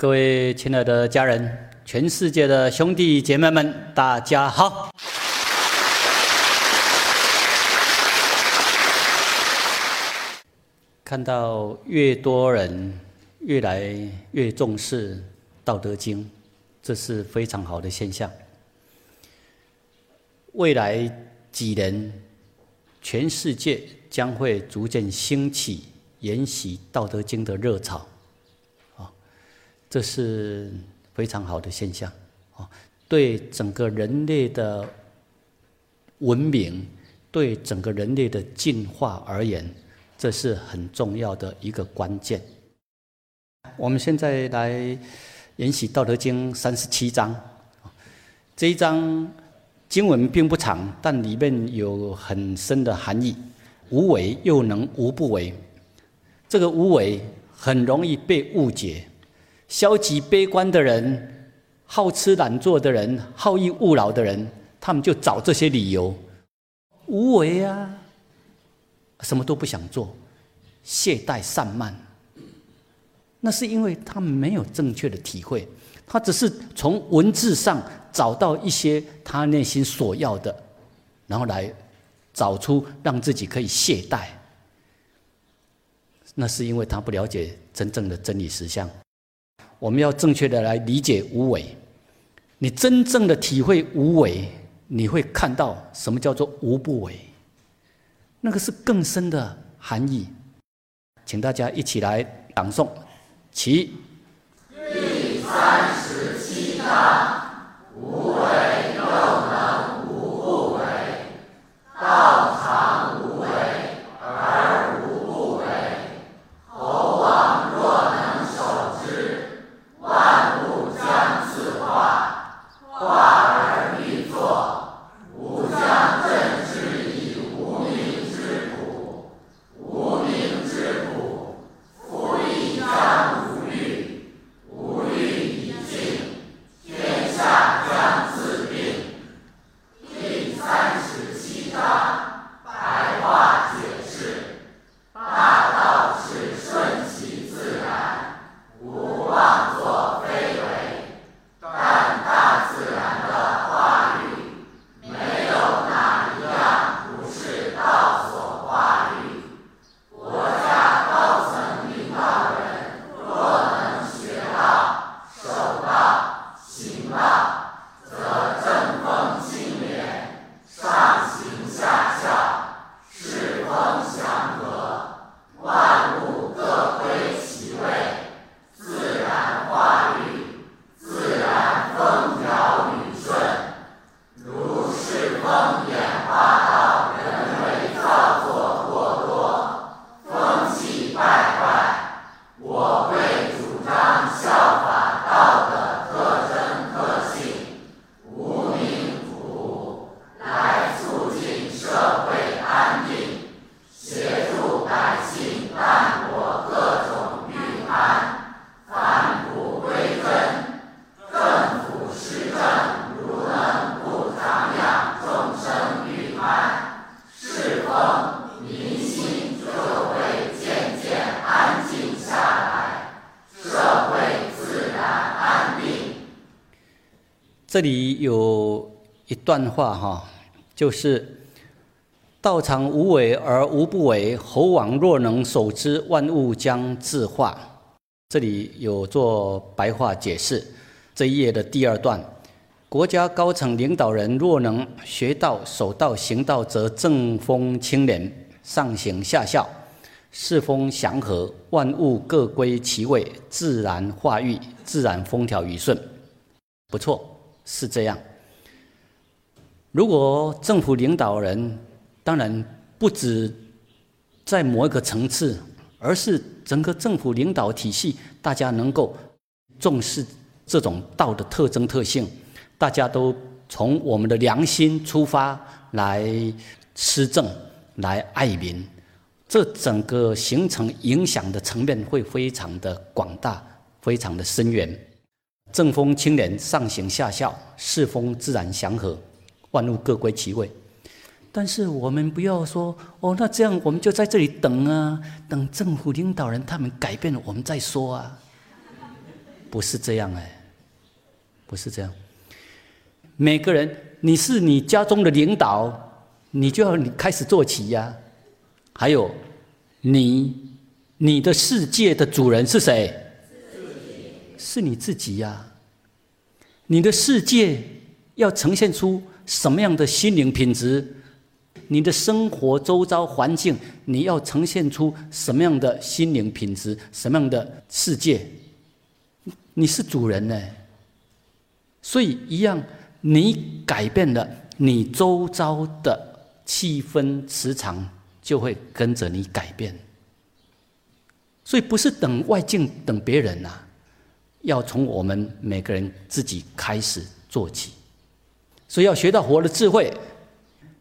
各位亲爱的家人，全世界的兄弟姐妹们，大家好！看到越多人越来越重视《道德经》，这是非常好的现象。未来几年，全世界将会逐渐兴起研习《道德经》的热潮。这是非常好的现象，啊，对整个人类的文明，对整个人类的进化而言，这是很重要的一个关键。我们现在来研习《道德经》三十七章，这一章经文并不长，但里面有很深的含义。无为又能无不为，这个无为很容易被误解。消极悲观的人、好吃懒做的人、好逸恶劳的人，他们就找这些理由，无为啊，什么都不想做，懈怠散漫。那是因为他没有正确的体会，他只是从文字上找到一些他内心所要的，然后来找出让自己可以懈怠。那是因为他不了解真正的真理实相。我们要正确的来理解无为，你真正的体会无为，你会看到什么叫做无不为，那个是更深的含义。请大家一起来朗诵，起第三十七章：这里有一段话哈，就是“道常无为而无不为，侯王若能守之，万物将自化。”这里有做白话解释，这一页的第二段，国家高层领导人若能学道、守道、行道，则正风清廉，上行下效，世风祥和，万物各归其位，自然化育，自然风调雨顺。不错，是这样。如果政府领导人，当然不止在某一个层次。而是整个政府领导体系，大家能够重视这种道的特征特性，大家都从我们的良心出发来施政、来爱民，这整个形成影响的层面会非常的广大，非常的深远。正风清廉，上行下效，世风自然祥和，万物各归其位。但是我们不要说哦，那这样我们就在这里等啊，等政府领导人他们改变了，我们再说啊。不是这样哎，不是这样。每个人，你是你家中的领导，你就要你开始做起呀。还有，你你的世界的主人是谁？是你自己呀。你的世界要呈现出什么样的心灵品质？你的生活周遭环境，你要呈现出什么样的心灵品质？什么样的世界？你是主人呢，所以一样，你改变了你周遭的气氛磁场，就会跟着你改变。所以不是等外境，等别人呐，要从我们每个人自己开始做起。所以要学到活的智慧，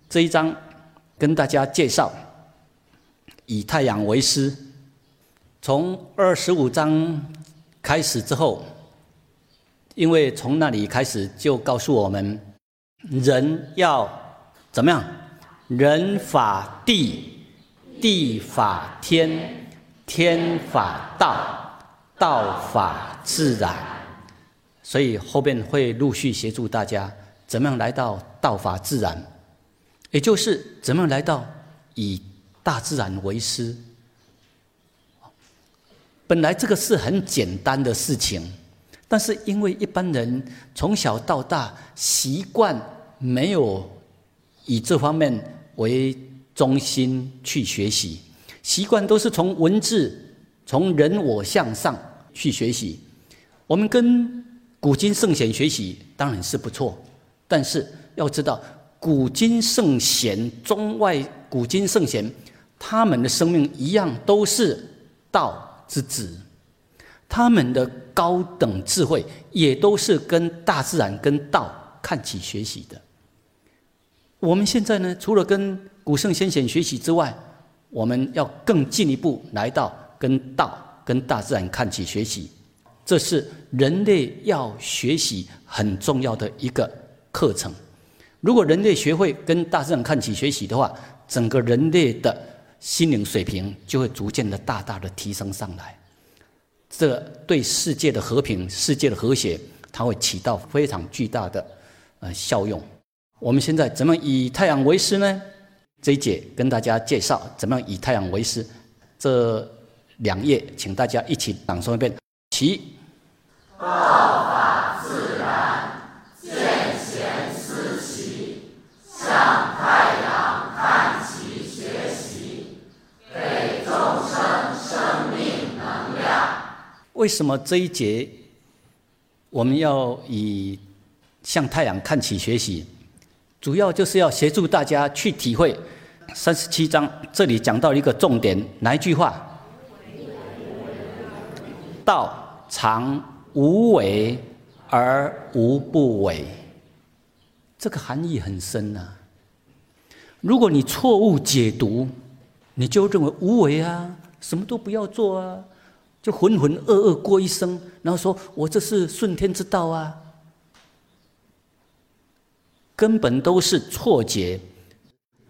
这一章。跟大家介绍，以太阳为师。从二十五章开始之后，因为从那里开始就告诉我们，人要怎么样？人法地，地法天，天法道，道法自然。所以后边会陆续协助大家，怎么样来到道法自然。也就是怎么样来到以大自然为师？本来这个是很简单的事情，但是因为一般人从小到大习惯没有以这方面为中心去学习，习惯都是从文字、从人我向上去学习。我们跟古今圣贤学习当然是不错，但是要知道。古今圣贤，中外古今圣贤，他们的生命一样都是道之子，他们的高等智慧也都是跟大自然、跟道看起学习的。我们现在呢，除了跟古圣先贤学习之外，我们要更进一步来到跟道、跟大自然看齐学习，这是人类要学习很重要的一个课程。如果人类学会跟大自然看齐学习的话，整个人类的心灵水平就会逐渐的大大的提升上来。这对世界的和平、世界的和谐，它会起到非常巨大的呃效用。我们现在怎么以太阳为师呢？这一节跟大家介绍怎么样以太阳为师。这两页，请大家一起朗诵一遍。其道法自然，见贤思齐，向太阳看齐学习，给众生生命能量。为什么这一节我们要以向太阳看齐学习？主要就是要协助大家去体会三十七章这里讲到一个重点，哪一句话？道常无为而无不为，这个含义很深呐。如果你错误解读，你就认为无为啊，什么都不要做啊。就浑浑噩噩过一生，然后说我这是顺天之道啊，根本都是错解、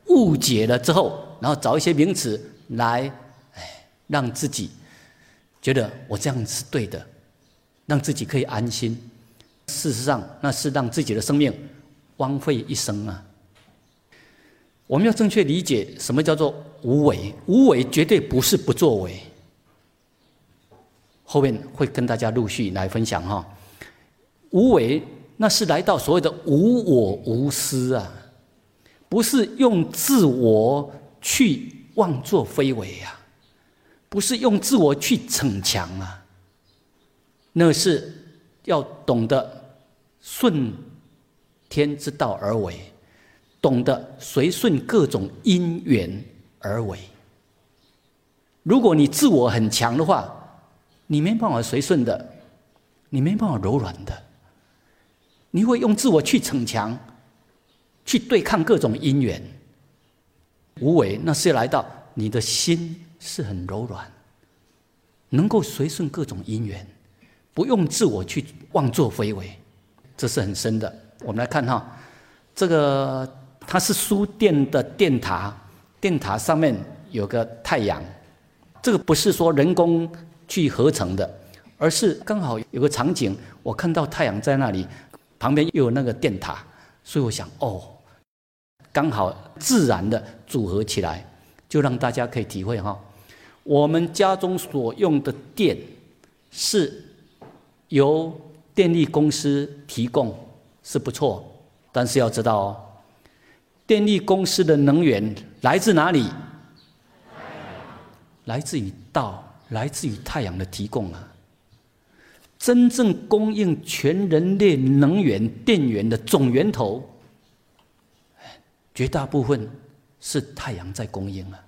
误解了之后，然后找一些名词来，哎，让自己觉得我这样是对的，让自己可以安心。事实上，那是让自己的生命荒废一生啊。我们要正确理解什么叫做无为，无为绝对不是不作为。后面会跟大家陆续来分享哈，无为那是来到所谓的无我无私啊，不是用自我去妄作非为啊，不是用自我去逞强啊，那是要懂得顺天之道而为，懂得随顺各种因缘而为。如果你自我很强的话，你没办法随顺的，你没办法柔软的，你会用自我去逞强，去对抗各种因缘。无为，那是来到你的心是很柔软，能够随顺各种因缘，不用自我去妄作非为，这是很深的。我们来看哈，这个它是书店的电塔，电塔上面有个太阳，这个不是说人工。去合成的，而是刚好有个场景，我看到太阳在那里，旁边又有那个电塔，所以我想，哦，刚好自然的组合起来，就让大家可以体会哈，我们家中所用的电是由电力公司提供，是不错，但是要知道哦，电力公司的能源来自哪里？来自于道，来自于太阳的提供啊！真正供应全人类能源电源的总源头，绝大部分是太阳在供应啊！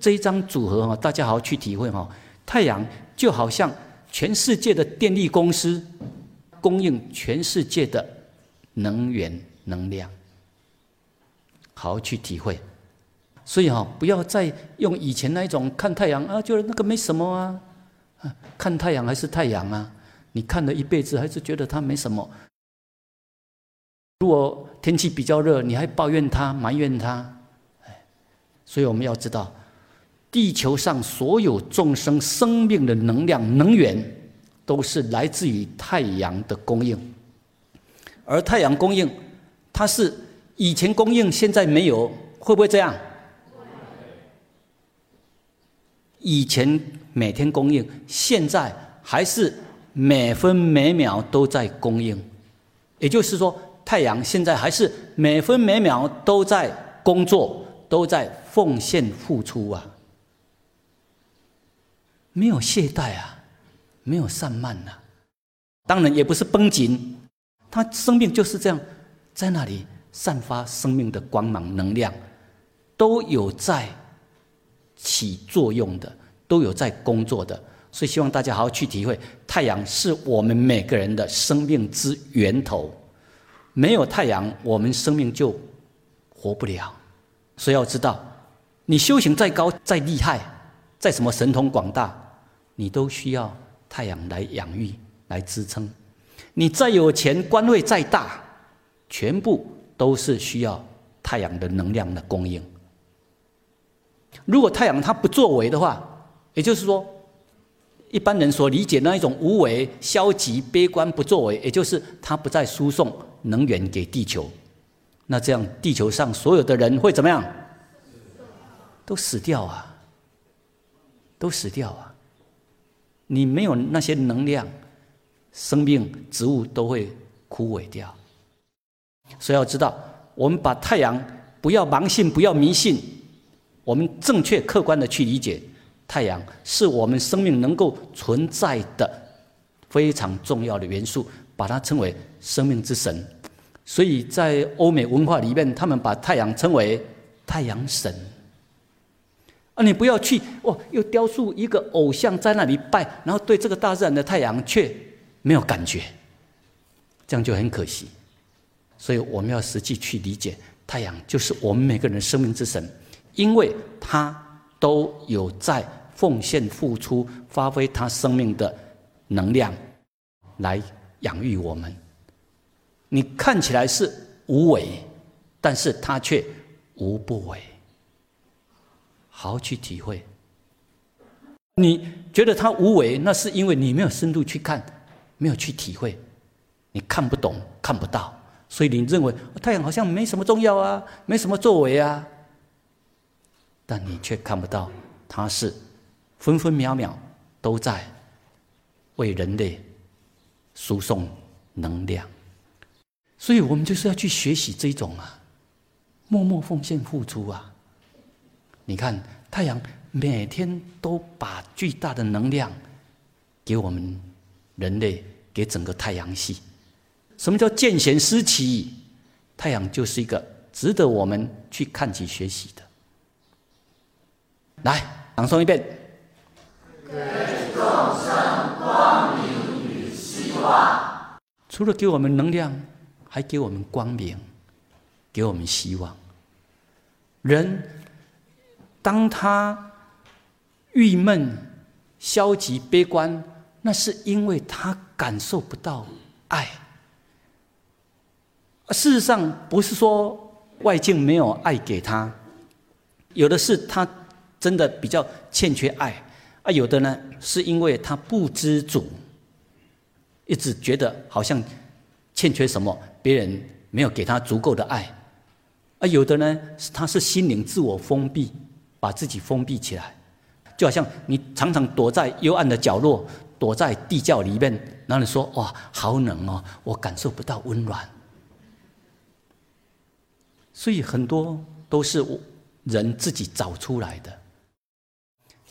这一张组合哈，大家好好去体会哈。太阳就好像全世界的电力公司，供应全世界的能源能量，好好去体会。所以哈，不要再用以前那一种看太阳啊，觉得那个没什么啊，看太阳还是太阳啊，你看了一辈子还是觉得它没什么。如果天气比较热，你还抱怨它、埋怨它，哎，所以我们要知道，地球上所有众生生命的能量、能源，都是来自于太阳的供应，而太阳供应，它是以前供应，现在没有，会不会这样？以前每天供应，现在还是每分每秒都在供应，也就是说，太阳现在还是每分每秒都在工作，都在奉献付出啊，没有懈怠啊，没有散漫呐，当然也不是绷紧，他生命就是这样，在那里散发生命的光芒能量，都有在。起作用的都有在工作的，所以希望大家好好去体会，太阳是我们每个人的生命之源头，没有太阳，我们生命就活不了。所以要知道，你修行再高、再厉害、再什么神通广大，你都需要太阳来养育、来支撑。你再有钱、官位再大，全部都是需要太阳的能量的供应。如果太阳它不作为的话，也就是说，一般人所理解那一种无为、消极、悲观、不作为，也就是它不再输送能源给地球，那这样地球上所有的人会怎么样？都死掉啊！都死掉啊！你没有那些能量，生命、植物都会枯萎掉。所以要知道，我们把太阳不要盲信，不要迷信。我们正确客观的去理解，太阳是我们生命能够存在的非常重要的元素，把它称为生命之神。所以在欧美文化里面，他们把太阳称为太阳神。啊，你不要去哦，又雕塑一个偶像在那里拜，然后对这个大自然的太阳却没有感觉，这样就很可惜。所以我们要实际去理解，太阳就是我们每个人生命之神。因为他都有在奉献、付出、发挥他生命的能量，来养育我们。你看起来是无为，但是他却无不为。好好去体会。你觉得它无为，那是因为你没有深度去看，没有去体会，你看不懂、看不到，所以你认为太阳好像没什么重要啊，没什么作为啊。但你却看不到，它是分分秒秒都在为人类输送能量，所以我们就是要去学习这种啊，默默奉献付出啊。你看太阳每天都把巨大的能量给我们人类，给整个太阳系。什么叫见贤思齐？太阳就是一个值得我们去看及学习的。来，朗诵一遍。给众生光明与希望。除了给我们能量，还给我们光明，给我们希望。人当他郁闷、消极、悲观，那是因为他感受不到爱。事实上，不是说外境没有爱给他，有的是他。真的比较欠缺爱，啊，有的呢是因为他不知足，一直觉得好像欠缺什么，别人没有给他足够的爱；啊，有的呢他是心灵自我封闭，把自己封闭起来，就好像你常常躲在幽暗的角落，躲在地窖里面，然后你说：“哇，好冷哦，我感受不到温暖。”所以很多都是人自己找出来的。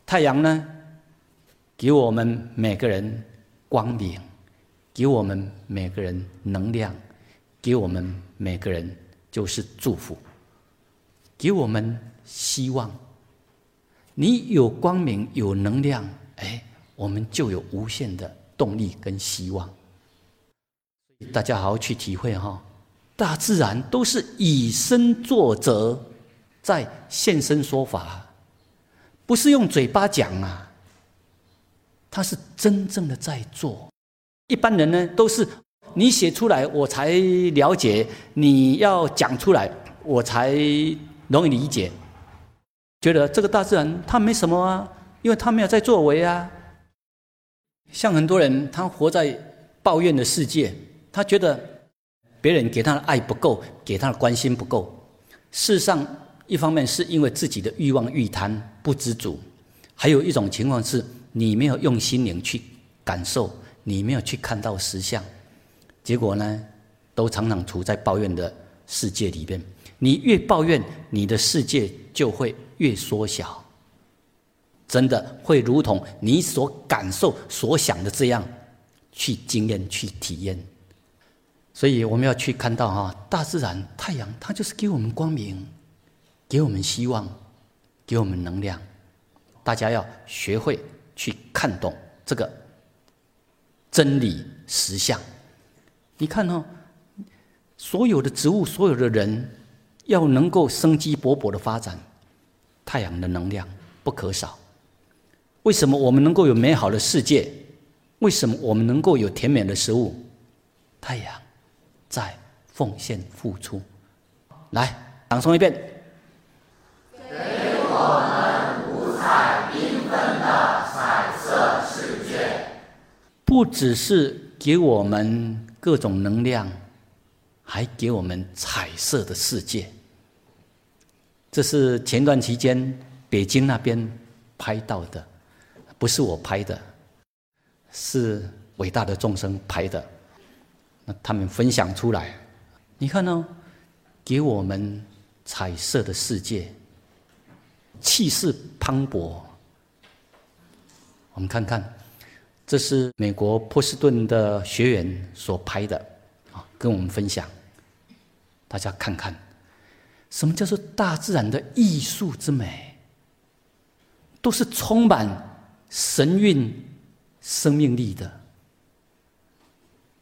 太阳呢，给我们每个人光明，给我们每个人能量，给我们每个人就是祝福，给我们希望。你有光明，有能量，哎，我们就有无限的动力跟希望。大家好好去体会哈。大自然都是以身作则，在现身说法，不是用嘴巴讲啊，他是真正的在做。一般人呢，都是你写出来我才了解，你要讲出来我才容易理解。觉得这个大自然它没什么啊，因为它没有在作为啊。像很多人，他活在抱怨的世界，他觉得。别人给他的爱不够，给他的关心不够。事实上，一方面是因为自己的欲望欲贪不知足，还有一种情况是你没有用心灵去感受，你没有去看到实相，结果呢，都常常处在抱怨的世界里边。你越抱怨，你的世界就会越缩小，真的会如同你所感受、所想的这样去经验、去体验。所以我们要去看到哈，大自然太阳它就是给我们光明，给我们希望，给我们能量。大家要学会去看懂这个真理实相。你看哦，所有的植物，所有的人，要能够生机勃勃的发展，太阳的能量不可少。为什么我们能够有美好的世界？为什么我们能够有甜美的食物？太阳。在奉献付出，来朗诵一遍。给我们五彩缤纷的彩色世界。不只是给我们各种能量，还给我们彩色的世界。这是前段期间北京那边拍到的，不是我拍的，是伟大的众生拍的。那他们分享出来，你看呢？给我们彩色的世界，气势磅礴。我们看看，这是美国波士顿的学员所拍的，啊，跟我们分享。大家看看，什么叫做大自然的艺术之美？都是充满神韵、生命力的。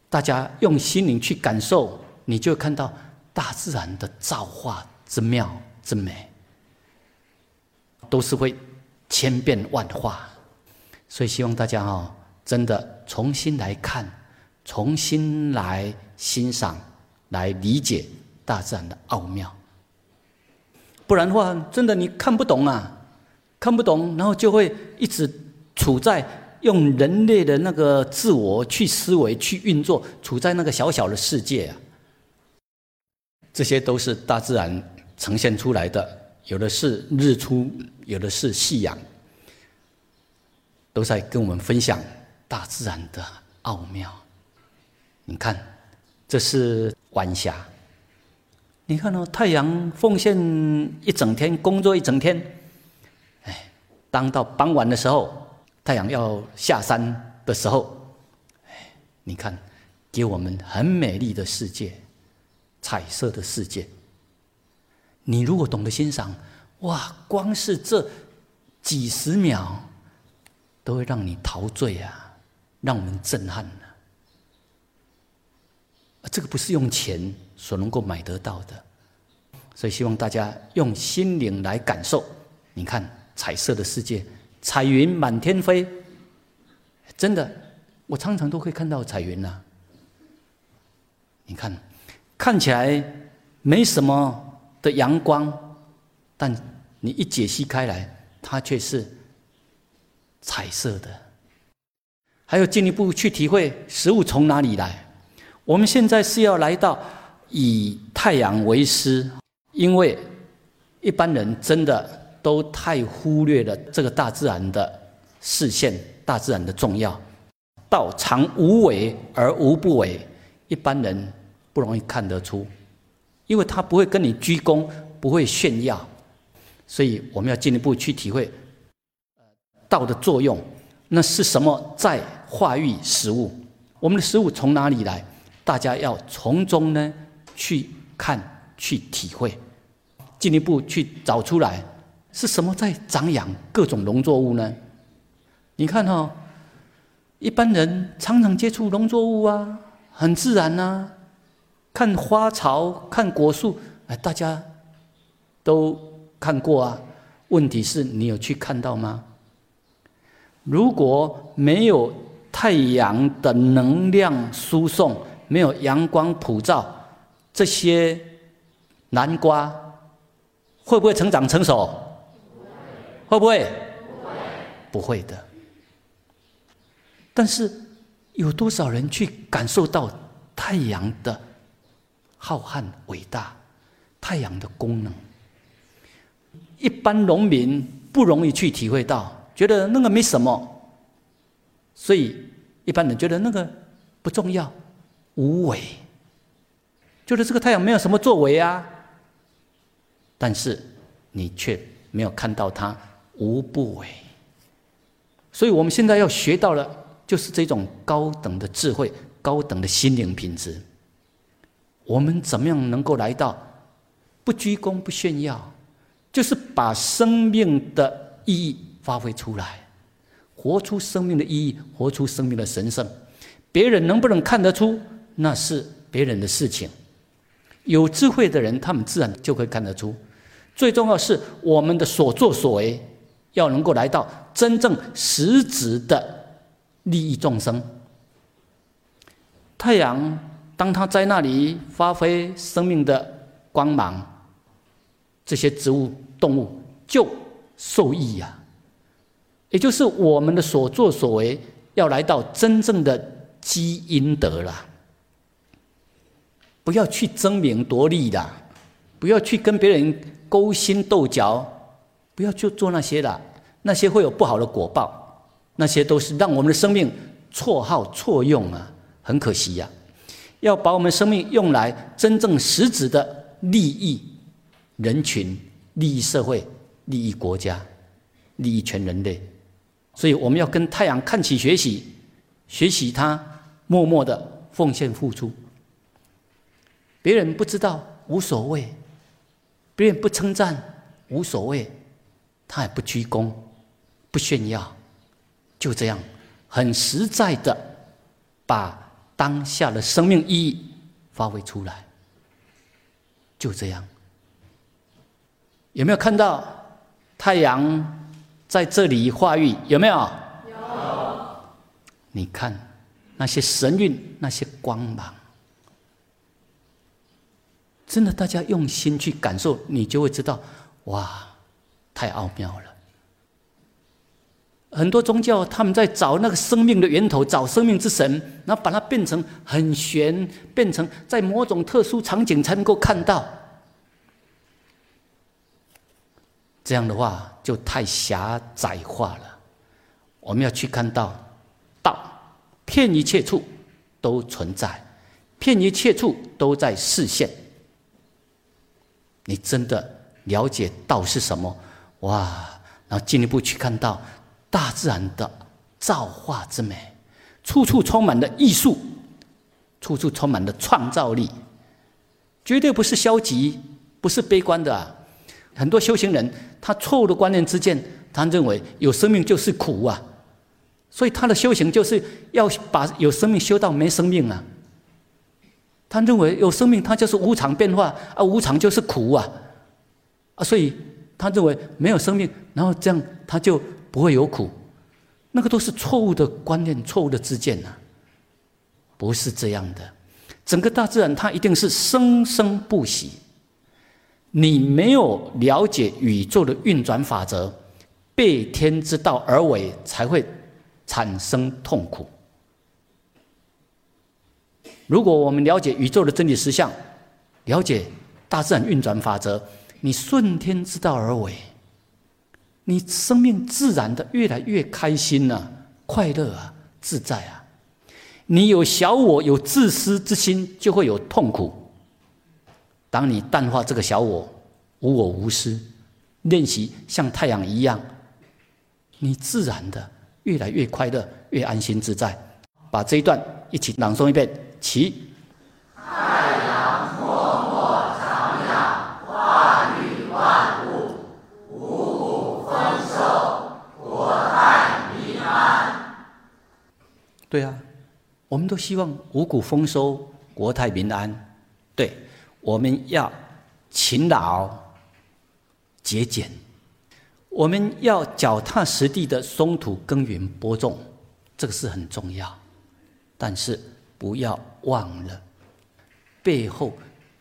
大家用心灵去感受，你就看到大自然的造化之妙之美，都是会千变万化。所以希望大家哈，真的重新来看，重新来欣赏，来理解大自然的奥妙。不然的话，真的你看不懂啊，看不懂，然后就会一直处在。用人类的那个自我去思维、去运作，处在那个小小的世界啊，这些都是大自然呈现出来的。有的是日出，有的是夕阳，都在跟我们分享大自然的奥妙。你看，这是晚霞。你看哦，太阳奉献一整天，工作一整天，哎，当到傍晚的时候。太阳要下山的时候，哎，你看，给我们很美丽的世界，彩色的世界。你如果懂得欣赏，哇，光是这几十秒，都会让你陶醉啊，让我们震撼呢。这个不是用钱所能够买得到的，所以希望大家用心灵来感受。你看，彩色的世界。彩云满天飞，真的，我常常都会看到彩云呐。你看，看起来没什么的阳光，但你一解析开来，它却是彩色的。还有进一步去体会食物从哪里来。我们现在是要来到以太阳为师，因为一般人真的都太忽略了这个大自然的视线，大自然的重要。道常无为而无不为，一般人不容易看得出，因为他不会跟你鞠躬，不会炫耀，所以我们要进一步去体会道的作用。那是什么在化育食物？我们的食物从哪里来？大家要从中呢去看、去体会，进一步去找出来是什么在长养各种农作物呢？你看哈。一般人常常接触农作物啊，很自然呐。看花草，看果树，哎，大家都看过啊。问题是你有去看到吗？如果没有太阳的能量输送，没有阳光普照，这些南瓜会不会成长成熟？会不会？不会，的。但是，有多少人去感受到太阳的浩瀚伟大？太阳的功能，一般农民不容易去体会到，觉得那个没什么，所以一般人觉得那个不重要，无为，觉得这个太阳没有什么作为啊。但是你却没有看到它无不为，所以我们现在要学到了。就是这种高等的智慧、高等的心灵品质。我们怎么样能够来到不居功、不炫耀？就是把生命的意义发挥出来，活出生命的意义，活出生命的神圣。别人能不能看得出，那是别人的事情。有智慧的人，他们自然就会看得出。最重要是我们的所作所为，要能够来到真正实质的。利益众生。太阳，当它在那里发挥生命的光芒，这些植物、动物就受益呀。也就是我们的所作所为，要来到真正的积阴德了。不要去争名夺利的，不要去跟别人勾心斗角，不要去做那些的，那些会有不好的果报。那些都是让我们的生命错耗错用啊，很可惜呀！要把我们生命用来真正实质的利益人群、利益社会、利益国家、利益全人类，所以我们要跟太阳看齐学习，学习它默默的奉献付出。别人不知道无所谓，别人不称赞无所谓，他也不鞠躬，不炫耀。就这样，很实在的把当下的生命意义发挥出来。就这样，有没有看到太阳在这里化育？有没有？有。你看那些神韵，那些光芒，真的，大家用心去感受，你就会知道，哇，太奥妙了。很多宗教他们在找那个生命的源头，找生命之神，然后把它变成很玄，变成在某种特殊场景才能够看到。这样的话就太狭窄化了。我们要去看到道，遍一切处都存在，遍一切处都在视线。你真的了解道是什么？哇！然后进一步去看到。大自然的造化之美，处处充满了艺术，处处充满了创造力，绝对不是消极，不是悲观的。很多修行人，他错误的观念之见，他认为有生命就是苦啊，所以他的修行就是要把有生命修到没生命啊。他认为有生命，它就是无常变化啊，无常就是苦啊，啊，所以他认为没有生命，然后这样他就。不会有苦，那个都是错误的观念、错误的自见呐，不是这样的。整个大自然它一定是生生不息。你没有了解宇宙的运转法则，背天之道而为，才会产生痛苦。如果我们了解宇宙的真理实相，了解大自然运转法则，你顺天之道而为，你生命自然的越来越开心了，快乐啊，自在啊。你有小我，有自私之心，就会有痛苦。当你淡化这个小我，无我无私，练习像太阳一样，你自然的越来越快乐，越安心自在。把这一段一起朗诵一遍，起。太阳默默长养，化育万物，五谷丰收，国泰民安。对啊。我们都希望五谷丰收、国泰民安。对，我们要勤劳、节俭，我们要脚踏实地的松土耕耘播种，这个是很重要。但是不要忘了背后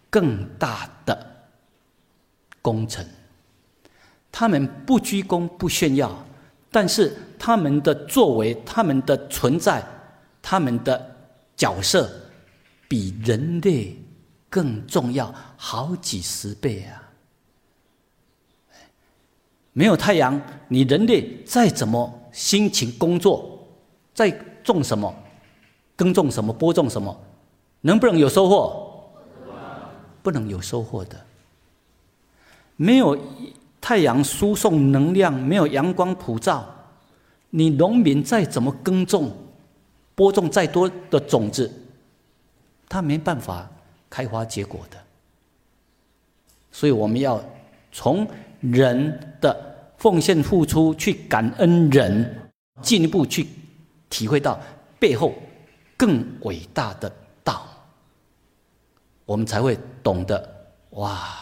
更大的工程。他们不鞠躬、不炫耀，但是他们的作为、他们的存在。他们的角色比人类更重要好几十倍啊！没有太阳，你人类再怎么辛勤工作，再种什么、耕种什么、播种什么，能不能有收获？不能有收获的。没有太阳输送能量，没有阳光普照，你农民再怎么耕种。播种再多的种子，它没办法开花结果的。所以我们要从人的奉献付出去感恩人，进一步去体会到背后更伟大的道，我们才会懂得哇，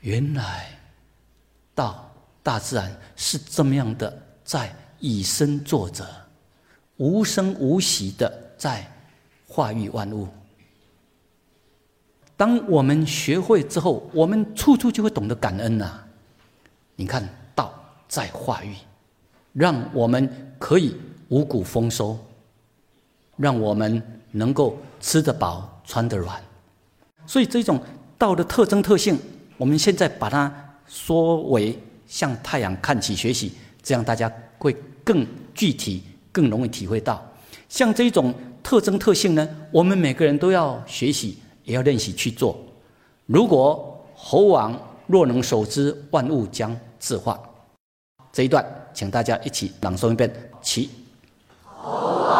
原来道大自然是这么样的，在以身作则。无声无息的在化育万物。当我们学会之后，我们处处就会懂得感恩呐。你看，道在化育，让我们可以五谷丰收，让我们能够吃得饱、穿得软。所以，这种道的特征特性，我们现在把它说为向太阳看齐学习，这样大家会更具体。更容易体会到，像这种特征特性呢，我们每个人都要学习，也要练习去做。如果猴王若能守之，万物将自化。这一段，请大家一起朗诵一遍，起。猴王若能守之，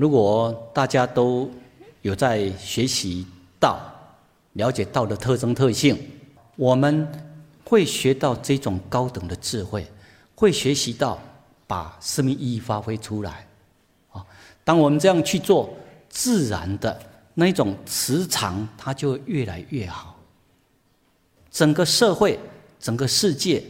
如果大家都有在学习道，了解道的特征特性，我们会学到这种高等的智慧，会学习到把生命意义发挥出来。啊，当我们这样去做，自然的那一种磁场，它就越来越好。整个社会、整个世界，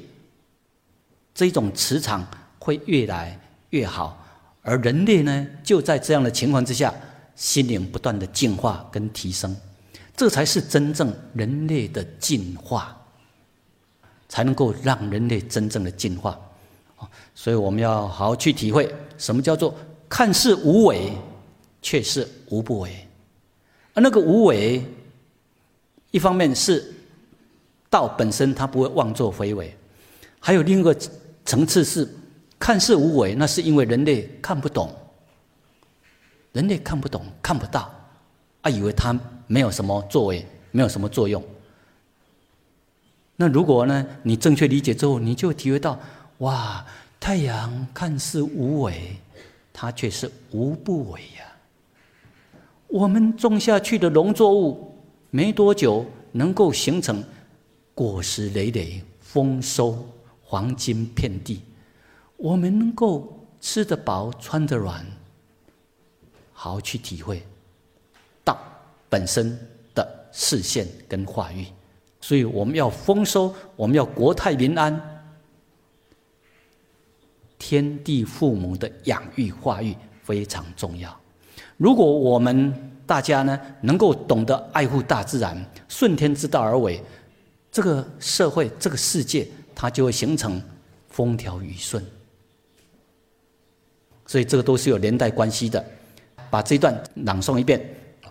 这种磁场会越来越好。而人类呢，就在这样的情况之下，心灵不断的进化跟提升，这才是真正人类的进化，才能够让人类真正的进化。所以我们要好好去体会，什么叫做看似无为，却是无不为。而那个无为，一方面是道本身它不会妄作非为，还有另一个层次是。看似无为，那是因为人类看不懂，人类看不懂、看不到，啊，以为它没有什么作为，没有什么作用。那如果呢，你正确理解之后，你就体会到，哇，太阳看似无为，它却是无不为呀。我们种下去的农作物，没多久能够形成果实累累、丰收。黄金遍地，我们能够吃得饱、穿得软，好好去体会道本身的视线跟话语。所以我们要丰收，我们要国泰民安，天地父母的养育化育非常重要。如果我们大家呢能够懂得爱护大自然，顺天之道而为，这个社会、这个世界，它就会形成风调雨顺。所以这个都是有连带关系的。把这一段朗诵一遍，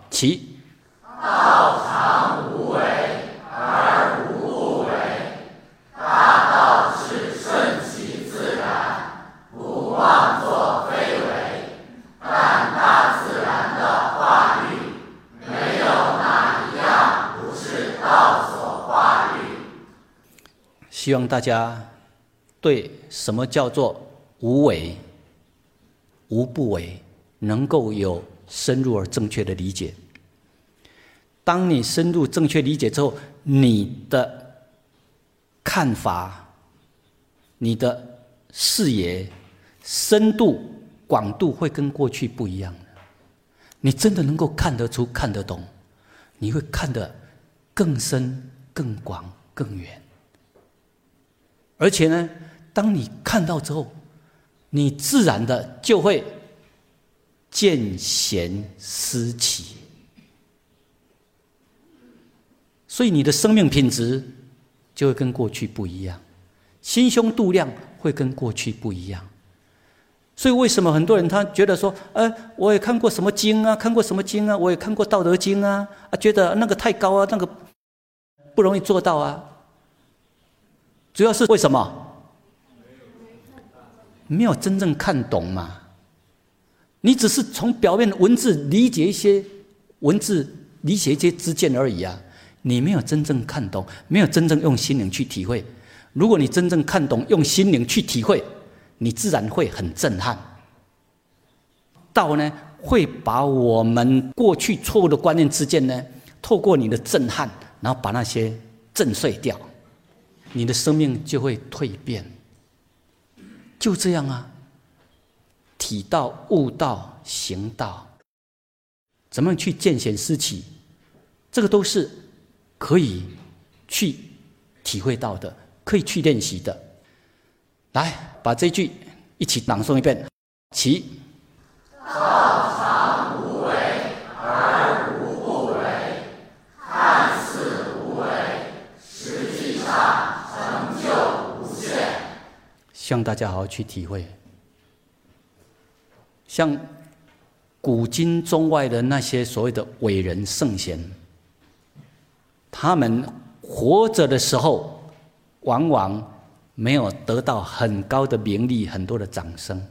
起。道常无为。而无不为，大道是顺其自然，不妄作非为。但大自然的化育，没有哪一样不是道所化育。希望大家对什么叫做无为、无不为，能够有深入而正确的理解。当你深入正确理解之后，你的看法、你的视野深度、广度会跟过去不一样。你真的能够看得出、看得懂，你会看得更深、更广、更远。而且呢，当你看到之后，你自然的就会见贤思齐。所以你的生命品质就会跟过去不一样，心胸度量会跟过去不一样。所以为什么很多人他觉得说，呃，我也看过什么经啊，看过什么经啊，我也看过《道德经》啊，啊，觉得那个太高啊，那个不容易做到啊。主要是为什么？没有真正看懂嘛。你只是从表面的文字理解一些文字，理解一些知见而已啊。你没有真正看懂，没有真正用心灵去体会。如果你真正看懂，用心灵去体会，你自然会很震撼。道呢，会把我们过去错误的观念之间呢，透过你的震撼，然后把那些震碎掉，你的生命就会蜕变。就这样啊，体道、悟道、行道，怎么样去见贤思齐，这个都是。可以去体会到的，可以去练习的。来，把这句一起朗诵一遍。齐。道常无为而无不为，看似无为，实际上成就无限。希望大家好好去体会。像古今中外的那些所谓的伟人圣贤。他们活着的时候，往往没有得到很高的名利、很多的掌声。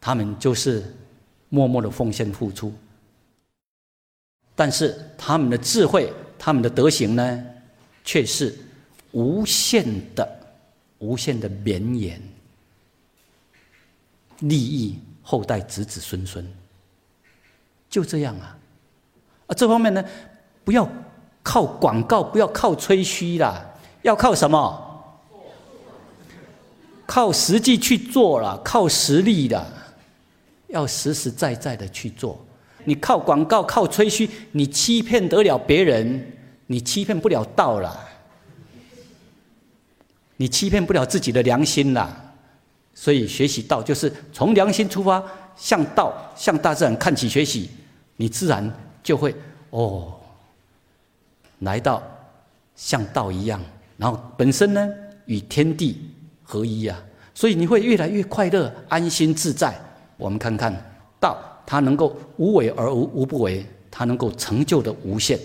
他们就是默默的奉献付出，但是他们的智慧、他们的德行呢，却是无限的、无限的绵延，利益后代子子孙孙。就这样啊，啊，这方面呢？不要靠广告，不要靠吹嘘啦，要靠什么？靠实际去做了，靠实力的，要实实在在的去做。你靠广告、靠吹嘘，你欺骗得了别人，你欺骗不了道了，你欺骗不了自己的良心啦。所以学习道就是从良心出发，向道、向大自然看齐学习，你自然就会哦。来到像道一样，然后本身呢与天地合一啊，所以你会越来越快乐、安心自在。我们看看道，它能够无为而无无不为，它能够成就的无限。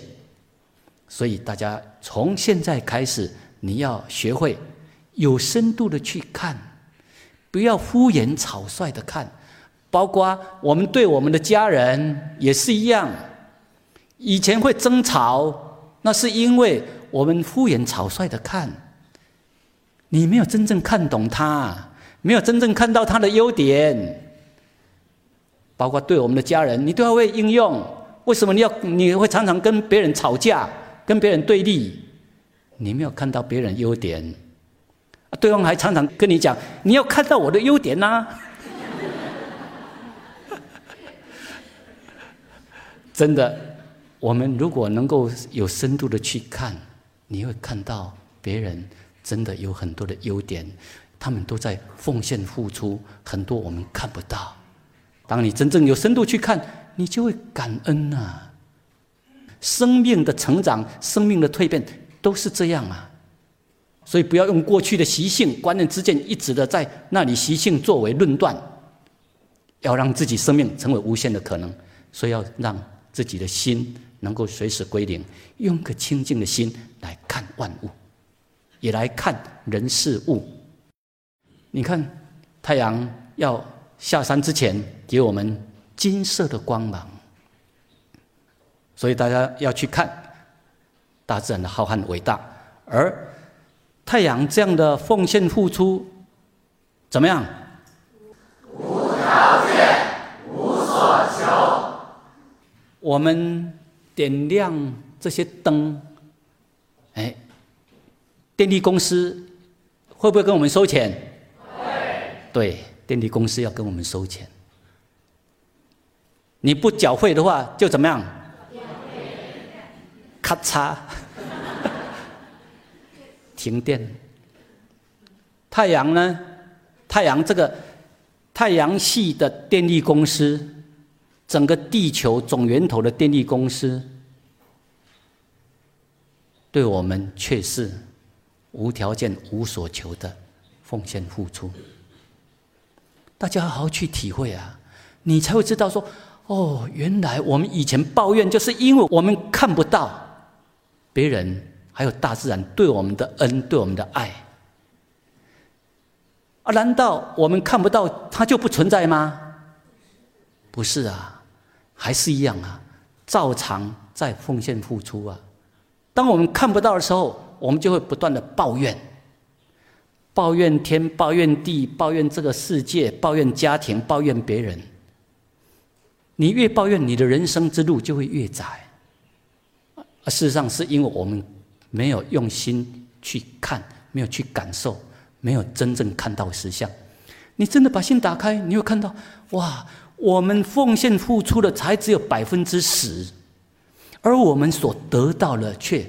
所以大家从现在开始，你要学会有深度的去看，不要敷衍草率的看。包括我们对我们的家人也是一样，以前会争吵。那是因为我们敷衍草率的看，你没有真正看懂他，没有真正看到他的优点。包括对我们的家人，你都要会应用。为什么你要你会常常跟别人吵架，跟别人对立？你没有看到别人优点，对方还常常跟你讲：“你要看到我的优点呐。”真的，我们如果能够有深度的去看，你会看到别人真的有很多的优点，他们都在奉献付出，很多我们看不到。当你真正有深度去看，你就会感恩呐。生命的成长，生命的蜕变，都是这样啊。所以不要用过去的习性、观念之见，一直的在那里习性作为论断，要让自己生命成为无限的可能。所以要让自己的心能够随时归零，用个清净的心来看万物，也来看人事物。你看太阳要下山之前，给我们金色的光芒，所以大家要去看大自然的浩瀚伟大，而。太阳这样的奉献付出，怎么样？无条件、无所求。我们点亮这些灯，哎，电力公司会不会跟我们收钱？会。对，电力公司要跟我们收钱。你不缴费的话，就怎么样？咔嚓。停电。太阳呢？太阳这个太阳系的电力公司，整个地球总源头的电力公司，对我们却是无条件、无所求的奉献付出。大家好好去体会啊，你才会知道说：哦，原来我们以前抱怨，就是因为我们看不到别人。还有大自然对我们的恩，对我们的爱啊？难道我们看不到它就不存在吗？不是啊，还是一样啊，照常在奉献付出啊。当我们看不到的时候，我们就会不断的抱怨，抱怨天，抱怨地，抱怨这个世界，抱怨家庭，抱怨别人。你越抱怨，你的人生之路就会越窄。事实上，是因为我们。没有用心去看，没有去感受，没有真正看到实相。你真的把心打开，你会看到，哇！我们奉献付出的才只有百分之十，而我们所得到的却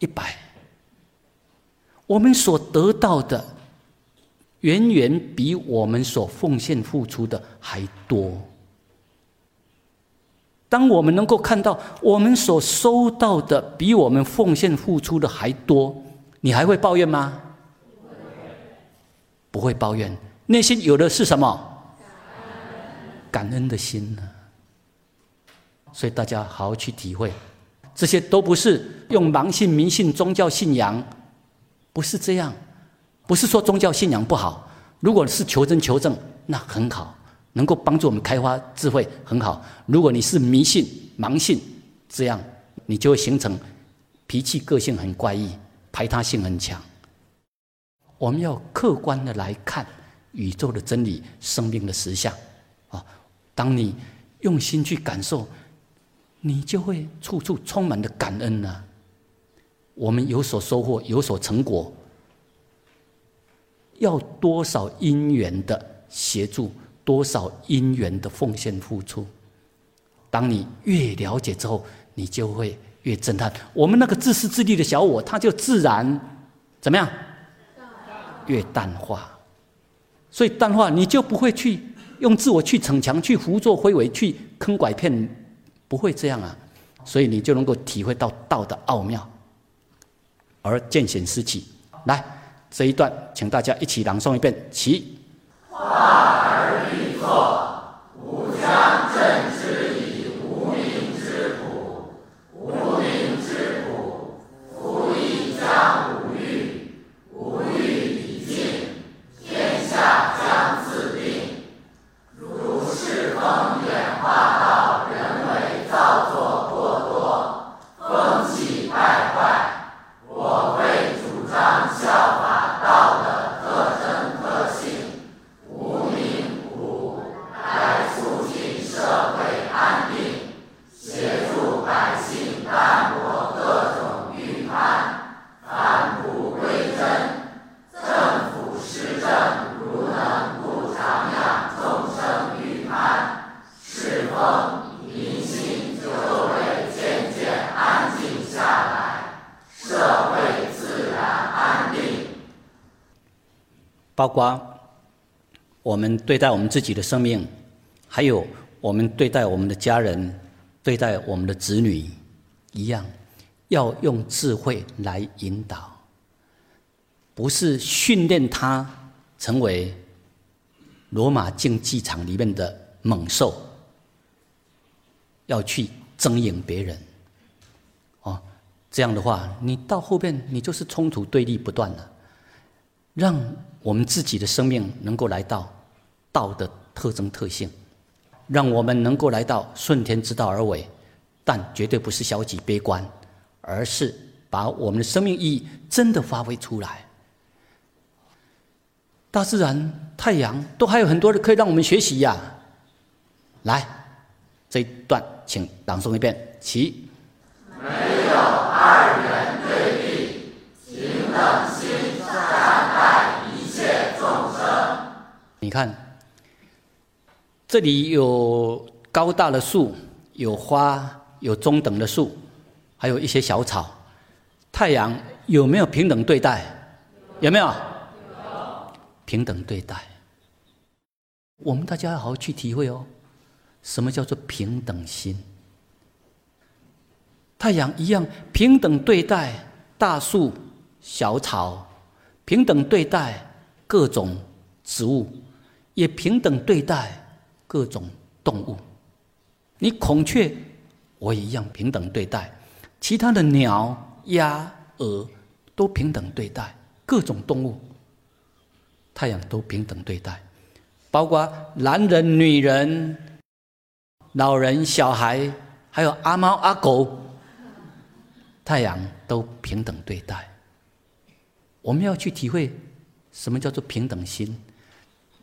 一百。我们所得到的远远比我们所奉献付出的还多。当我们能够看到我们所收到的比我们奉献付出的还多，你还会抱怨吗？不会抱怨，内心有的是什么？感恩的心呢？所以大家好好去体会，这些都不是用盲信、迷信、宗教信仰，不是这样，不是说宗教信仰不好。如果是求真求证，那很好。能够帮助我们开发智慧很好。如果你是迷信、盲信，这样你就会形成脾气、个性很怪异、排他性很强。我们要客观的来看宇宙的真理、生命的实相啊！当你用心去感受，你就会处处充满的感恩呢。我们有所收获、有所成果，要多少因缘的协助？多少因缘的奉献付出，当你越了解之后，你就会越震撼。我们那个自私自利的小我，它就自然怎么样？越淡化。所以淡化，你就不会去用自我去逞强、去胡作非为、去坑拐骗，不会这样啊。所以你就能够体会到道的奥妙，而见贤思齐。来，这一段，请大家一起朗诵一遍，起。化而欲作，吾将镇之无名之苦，无名之苦，夫亦将无欲，无欲已尽，天下将自定。如是风演化到人为造作过多，风气败坏，我会主张效法道的特征特性，无名。包括我们对待我们自己的生命，还有我们对待我们的家人、对待我们的子女一样，要用智慧来引导，不是训练他成为罗马竞技场里面的猛兽，要去争赢别人。哦这样的话，你到后边你就是冲突对立不断了。让我们自己的生命能够来到道的特征特性，让我们能够来到顺天之道而为，但绝对不是消极悲观，而是把我们的生命意义真的发挥出来。大自然、太阳都还有很多的可以让我们学习呀。来，这一段请朗诵一遍，起。你看，这里有高大的树，有花，有中等的树，还有一些小草。太阳有没有平等对待？有没有？平等对待。我们大家要好好去体会哦，什么叫做平等心？太阳一样平等对待大树、小草，平等对待各种植物，也平等对待各种动物。你孔雀，我也一样平等对待；其他的鸟、鸭、鹅都平等对待各种动物。太阳都平等对待，包括男人、女人、老人、小孩，还有阿猫阿狗。太阳都平等对待，我们要去体会什么叫做平等心。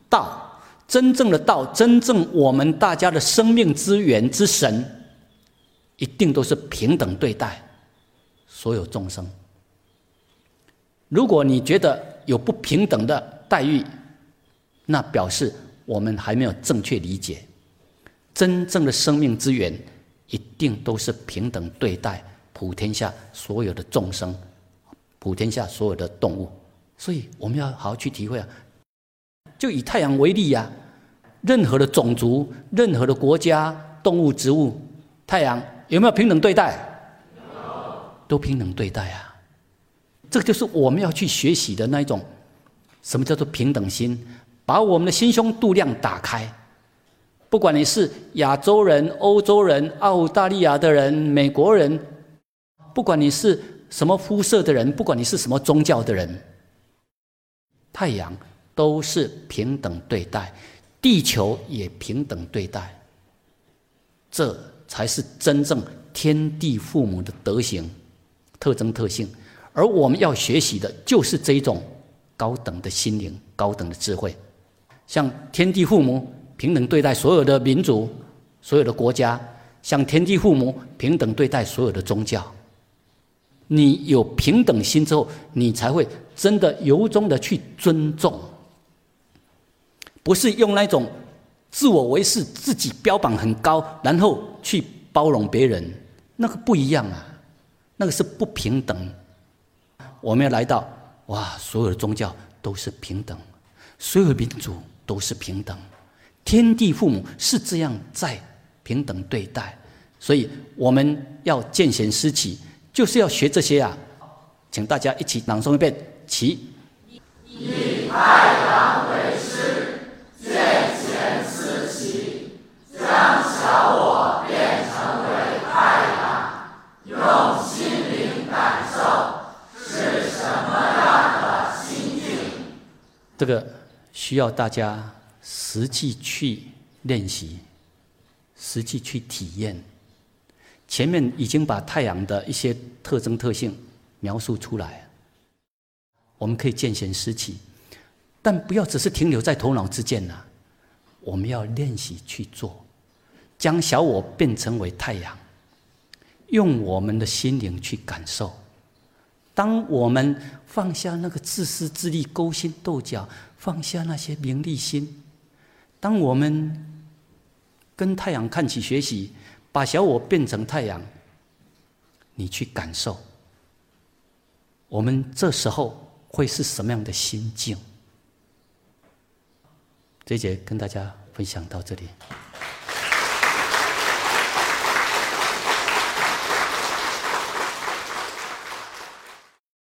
道，真正的道，真正我们大家的生命之源之神，一定都是平等对待所有众生。如果你觉得有不平等的待遇，那表示我们还没有正确理解，真正的生命之源一定都是平等对待。普天下所有的众生，普天下所有的动物，所以我们要好好去体会啊！就以太阳为例呀，任何的种族、任何的国家、动物、植物，太阳有没有平等对待？都平等对待啊！这个就是我们要去学习的那一种，什么叫做平等心？把我们的心胸度量打开，不管你是亚洲人、欧洲人、澳大利亚的人、美国人。不管你是什么肤色的人，不管你是什么宗教的人，太阳都是平等对待，地球也平等对待，这才是真正天地父母的德行、特征特性。而我们要学习的就是这种高等的心灵、高等的智慧，像天地父母平等对待所有的民族、所有的国家，像天地父母平等对待所有的宗教。你有平等心之后，你才会真的由衷的去尊重，不是用那种自我为是、自己标榜很高，然后去包容别人，那个不一样啊，那个是不平等。我们要来到哇，所有的宗教都是平等，所有的民族都是平等，天地父母是这样在平等对待，所以我们要见贤思齐。就是要学这些啊，请大家一起朗诵一遍，起太阳为师，见贤思齐，将小我变成为太阳，用心灵感受是什么样的心境？这个需要大家实际去练习，实际去体验。前面已经把太阳的一些特征特性描述出来，我们可以见贤思齐，但不要只是停留在头脑之间呐，我们要练习去做，将小我变成为太阳，用我们的心灵去感受。当我们放下那个自私自利、勾心斗角，放下那些名利心，当我们跟太阳看起学习。把小我变成太阳，你去感受。我们这时候会是什么样的心境？这节跟大家分享到这里。